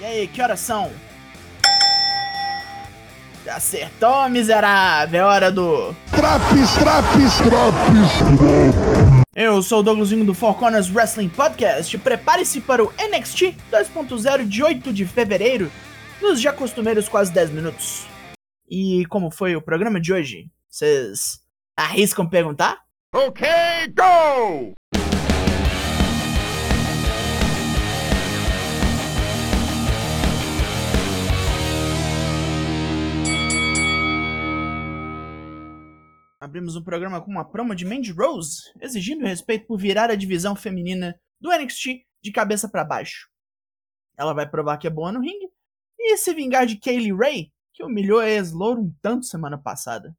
E aí, que horas são? Acertou, miserável! É hora do. Traps, traps, traps! Eu sou o Douglasinho do Four Corners Wrestling Podcast. Prepare-se para o NXT 2.0 de 8 de fevereiro, nos já costumeiros quase 10 minutos. E como foi o programa de hoje? Vocês arriscam perguntar? Ok, go! Abrimos um programa com uma promo de Mandy Rose, exigindo respeito por virar a divisão feminina do NXT de cabeça para baixo. Ela vai provar que é boa no ringue e se vingar de Kaylee Ray, que humilhou a ex-louro um tanto semana passada.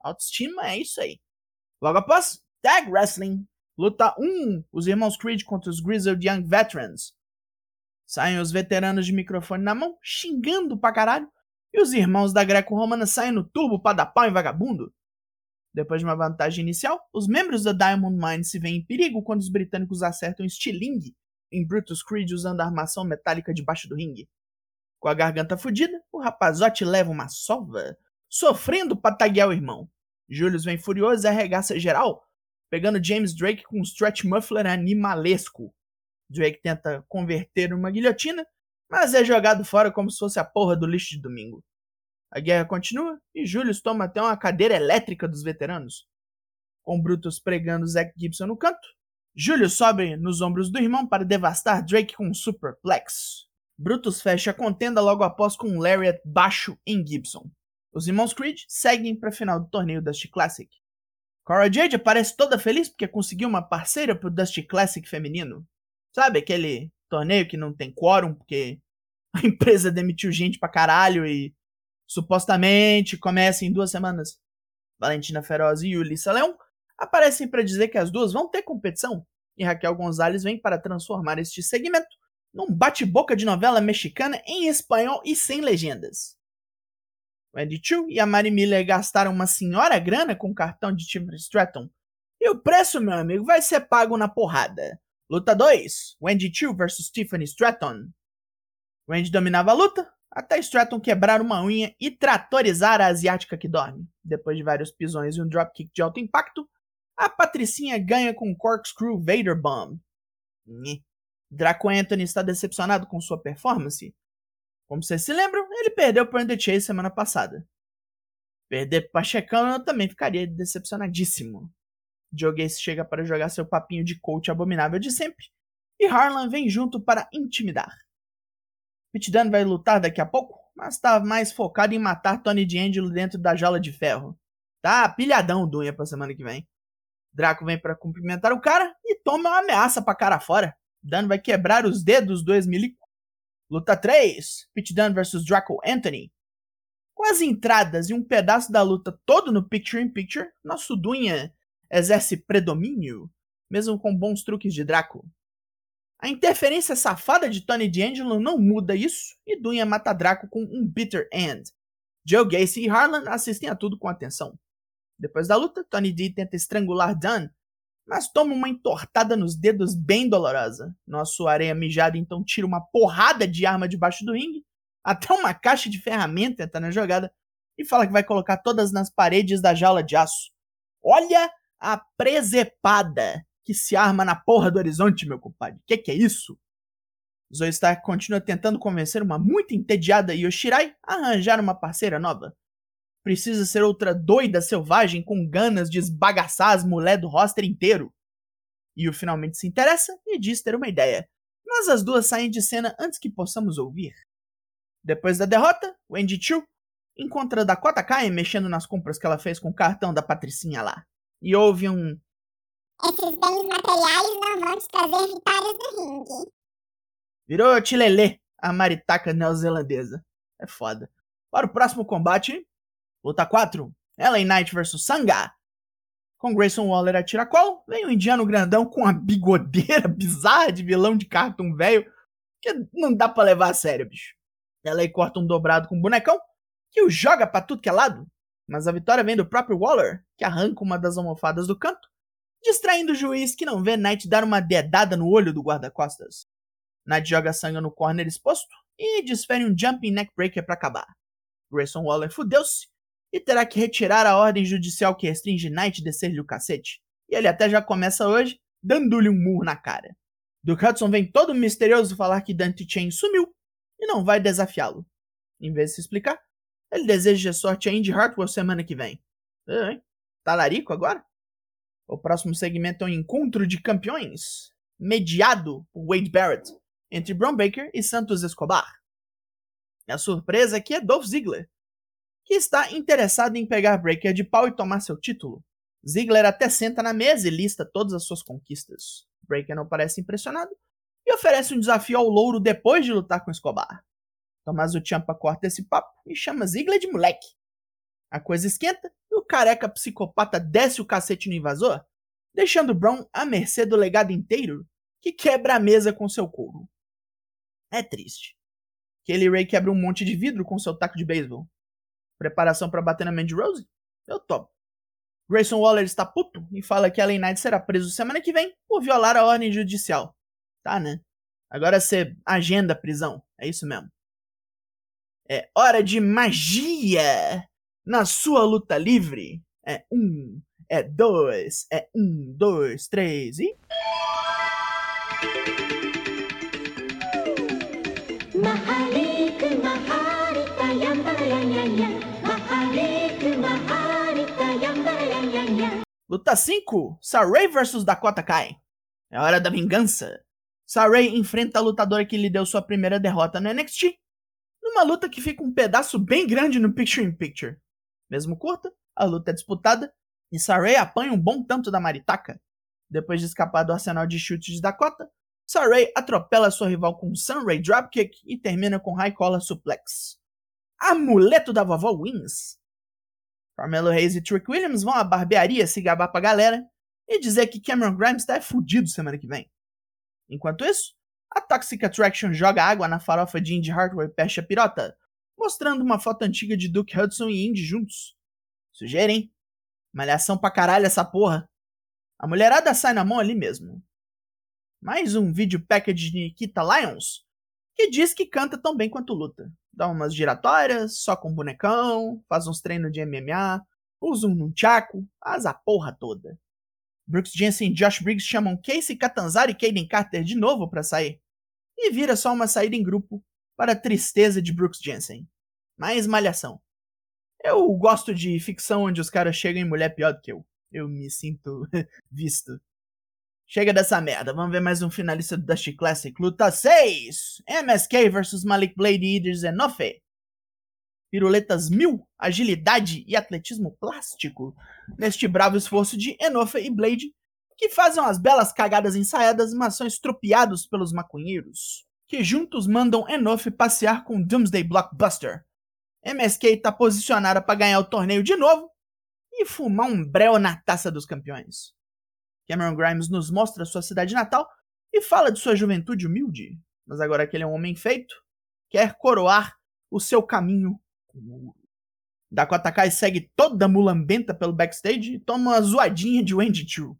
Autoestima é isso aí. Logo após, Tag Wrestling. Luta 1, os irmãos Creed contra os Grizzled Young Veterans. Saem os veteranos de microfone na mão, xingando pra caralho, e os irmãos da greco-romana saem no turbo pra dar pau em vagabundo. Depois de uma vantagem inicial, os membros da Diamond Mine se veem em perigo quando os britânicos acertam estilingue em Brutus Creed usando a armação metálica debaixo do ringue. Com a garganta fodida, o rapazote leva uma sova, sofrendo pra taguear o irmão. Julius vem furioso e arregaça geral, pegando James Drake com um stretch muffler animalesco. Drake tenta converter uma guilhotina, mas é jogado fora como se fosse a porra do lixo de domingo. A guerra continua e Julius toma até uma cadeira elétrica dos veteranos. Com Brutus pregando Zack Gibson no canto, Julius sobe nos ombros do irmão para devastar Drake com um superplex. Brutus fecha a contenda logo após com um lariat baixo em Gibson. Os irmãos Creed seguem para a final do torneio Dusty Classic. Cora Jade aparece toda feliz porque conseguiu uma parceira pro Dusty Classic feminino. Sabe aquele torneio que não tem quórum porque a empresa demitiu gente pra caralho e supostamente começa em duas semanas. Valentina Feroz e Ulissa Leão aparecem para dizer que as duas vão ter competição, e Raquel Gonzalez vem para transformar este segmento num bate-boca de novela mexicana em espanhol e sem legendas. O Chu e a Mari Miller gastaram uma senhora grana com o cartão de Timber Stratton, e o preço, meu amigo, vai ser pago na porrada. Luta 2: Wendy Chu vs Tiffany Stratton. Wendy dominava a luta, até Stratton quebrar uma unha e tratorizar a asiática que dorme. Depois de vários pisões e um dropkick de alto impacto, a Patricinha ganha com um Corkscrew Vader Bomb. Draco Anthony está decepcionado com sua performance? Como vocês se lembram, ele perdeu para The Chase semana passada. Perder para Pachecão eu também ficaria decepcionadíssimo. Joe Gacy chega para jogar seu papinho de coach abominável de sempre, e Harlan vem junto para intimidar. Pete Dunne vai lutar daqui a pouco, mas tá mais focado em matar Tony D'Angelo dentro da jaula de ferro. Tá pilhadão Dunha pra semana que vem. Draco vem para cumprimentar o cara e toma uma ameaça pra cara fora. Dunne vai quebrar os dedos do ex-milico. Luta 3: Pete Dunne vs Draco Anthony. Com as entradas e um pedaço da luta todo no Picture in Picture, nosso Dunha exerce predomínio, mesmo com bons truques de Draco. A interferência safada de Tony D'Angelo não muda isso e Dunha mata Draco com um bitter end. Joe Gacy e Harlan assistem a tudo com atenção. Depois da luta, Tony D tenta estrangular Dunn, mas toma uma entortada nos dedos bem dolorosa. Nosso areia mijado então tira uma porrada de arma debaixo do ringue, até uma caixa de ferramenta entra na jogada e fala que vai colocar todas nas paredes da jaula de aço. Olha a presepada! Que se arma na porra do horizonte, meu compadre. Que que é isso? Zoe Stark continua tentando convencer uma muito entediada Yoshirai a arranjar uma parceira nova. Precisa ser outra doida selvagem com ganas de esbagaçar as mulheres do roster inteiro. Yu finalmente se interessa e diz ter uma ideia, mas as duas saem de cena antes que possamos ouvir. Depois da derrota, Wendy Chu encontra Dakota Kai mexendo nas compras que ela fez com o cartão da Patricinha lá. E houve um esses bens materiais não vão te trazer vitórias no ringue. Virou Tilelê, a maritaca neozelandesa. É foda. Para o próximo combate, luta 4, Ellen Knight vs Sangha. Com Grayson Waller a tiracolo, vem o um indiano grandão com a bigodeira bizarra de vilão de cartoon velho, que não dá para levar a sério, bicho. Ela aí corta um dobrado com um bonecão, que o joga pra tudo que é lado. Mas a vitória vem do próprio Waller, que arranca uma das almofadas do canto distraindo o juiz que não vê Knight dar uma dedada no olho do guarda-costas. Knight joga sangue no corner exposto e desfere um jumping neckbreaker para acabar. Grayson Waller fudeu-se e terá que retirar a ordem judicial que restringe Knight descer-lhe o cacete. E ele até já começa hoje dando-lhe um murro na cara. Duke Hudson vem todo misterioso falar que Dante Chain sumiu e não vai desafiá-lo. Em vez de se explicar, ele deseja sorte a Indy Hartwell semana que vem. É, hein? Talarico agora? O próximo segmento é um encontro de campeões, mediado por Wade Barrett, entre Braun Baker e Santos Escobar. A surpresa aqui é Dolph Ziggler, que está interessado em pegar Breaker de pau e tomar seu título. Ziggler até senta na mesa e lista todas as suas conquistas. Breaker não parece impressionado e oferece um desafio ao louro depois de lutar com Escobar. Tommaso Ciampa corta esse papo e chama Ziggler de moleque. A coisa esquenta e o careca psicopata desce o cacete no invasor, deixando Brown à mercê do legado inteiro, que quebra a mesa com seu couro. É triste. Kelly Ray quebra um monte de vidro com seu taco de beisebol. Preparação para bater na Mandy Rose? Eu topo. Grayson Waller está puto e fala que Ellen Knight será preso semana que vem por violar a ordem judicial. Tá, né? Agora você agenda prisão. É isso mesmo. É hora de magia! Na sua luta livre. É um, é dois, é um, dois, três e. Luta 5: Saray vs Dakota Kai. É hora da vingança. Saray enfrenta a lutadora que lhe deu sua primeira derrota no NXT, numa luta que fica um pedaço bem grande no Picture in Picture. Mesmo curta, a luta é disputada e Saray apanha um bom tanto da Maritaka. Depois de escapar do arsenal de chutes de Dakota, Saray atropela sua rival com um Sunray Dropkick e termina com High Collar Suplex. Amuleto da vovó wins. Carmelo Hayes e Trick Williams vão à barbearia se gabar pra galera e dizer que Cameron Grimes tá fudido semana que vem. Enquanto isso, a Toxic Attraction joga água na farofa de Indy Hardware e pecha pirota, mostrando uma foto antiga de Duke Hudson e Indy juntos. Sujeira, hein? Malhação pra caralho essa porra. A mulherada sai na mão ali mesmo. Mais um vídeo package de Nikita Lyons, que diz que canta tão bem quanto luta. Dá umas giratórias, só com bonecão, faz uns treinos de MMA, usa um nunchaku, faz a porra toda. Brooks Jensen e Josh Briggs chamam Casey Catanzaro e Kaden Carter de novo para sair. E vira só uma saída em grupo, para a tristeza de Brooks Jensen. Mais malhação. Eu gosto de ficção onde os caras chegam em mulher pior do que eu. Eu me sinto visto. Chega dessa merda, vamos ver mais um finalista do Dusty Classic. Luta 6! MSK vs Malik Blade e Idris Enofe. Piruletas mil, agilidade e atletismo plástico. Neste bravo esforço de Enofe e Blade, que fazem umas belas cagadas ensaiadas, mas são estropiados pelos maconheiros. Que juntos mandam Enofe passear com Doomsday Blockbuster. MSK tá posicionada para ganhar o torneio de novo e fumar um breu na taça dos campeões. Cameron Grimes nos mostra sua cidade natal e fala de sua juventude humilde, mas agora que ele é um homem feito, quer coroar o seu caminho com ouro. Dakota Kai segue toda mulambenta pelo backstage e toma uma zoadinha de Wendy True.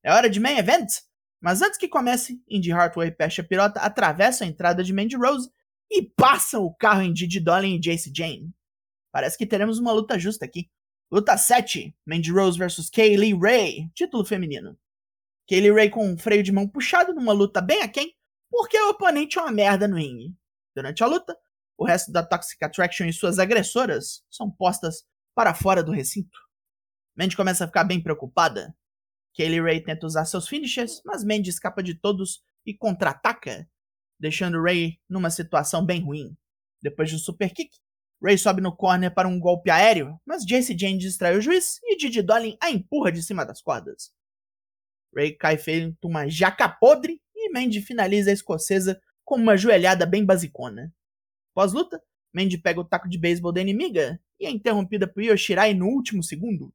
É hora de main event, mas antes que comece, Indy Hartwell e Pesha Pirota atravessam a entrada de Mandy Rose e passam o carro em Didi Dolin e Jace Jane. Parece que teremos uma luta justa aqui. Luta 7, Mandy Rose vs Kaylee Ray, título feminino. Kaylee Ray com um freio de mão puxado numa luta bem aquém, porque o oponente é uma merda no ringue. Durante a luta, o resto da Toxic Attraction e suas agressoras são postas para fora do recinto. Mandy começa a ficar bem preocupada. Kaylee Ray tenta usar seus finishes, mas Mandy escapa de todos e contra-ataca, deixando Ray numa situação bem ruim. Depois de um super kick, Ray sobe no corner para um golpe aéreo, mas Jace Jane distrai o juiz e Didi Dolin a empurra de cima das cordas. Ray cai feito uma jaca podre e Mandy finaliza a escocesa com uma joelhada bem basicona. Pós-luta, Mandy pega o taco de beisebol da inimiga e é interrompida por Yoshirai no último segundo.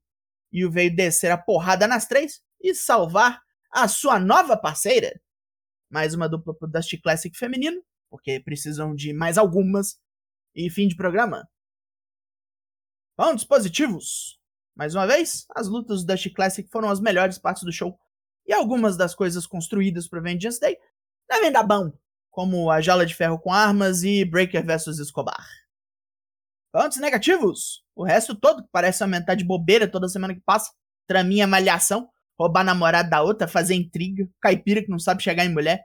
Yu veio descer a porrada nas três e salvar a sua nova parceira. Mais uma dupla pro Dusty Classic feminino, porque precisam de mais algumas e fim de programa. Pontos positivos. Mais uma vez, as lutas do Dash Classic foram as melhores partes do show, e algumas das coisas construídas para Vengeance Day devem dar bom. como a Jala de Ferro com Armas e Breaker vs Escobar. Pontos negativos. O resto todo, que parece aumentar de bobeira toda semana que passa. Traminha malhação, roubar namorada da outra, fazer intriga, caipira que não sabe chegar em mulher.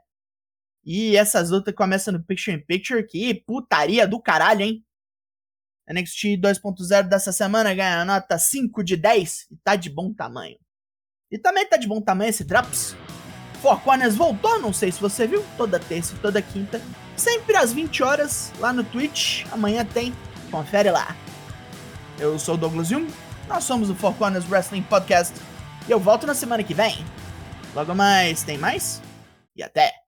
E essas lutas começam no Picture in Picture, que putaria do caralho, hein? NXT 2.0 dessa semana ganha nota 5 de 10 e tá de bom tamanho. E também tá de bom tamanho esse Drops. Four Corners voltou, não sei se você viu, toda terça e toda quinta, sempre às 20 horas, lá no Twitch. Amanhã tem, confere lá. Eu sou o Douglas Jung, nós somos o Four Corners Wrestling Podcast e eu volto na semana que vem. Logo mais, tem mais? E até!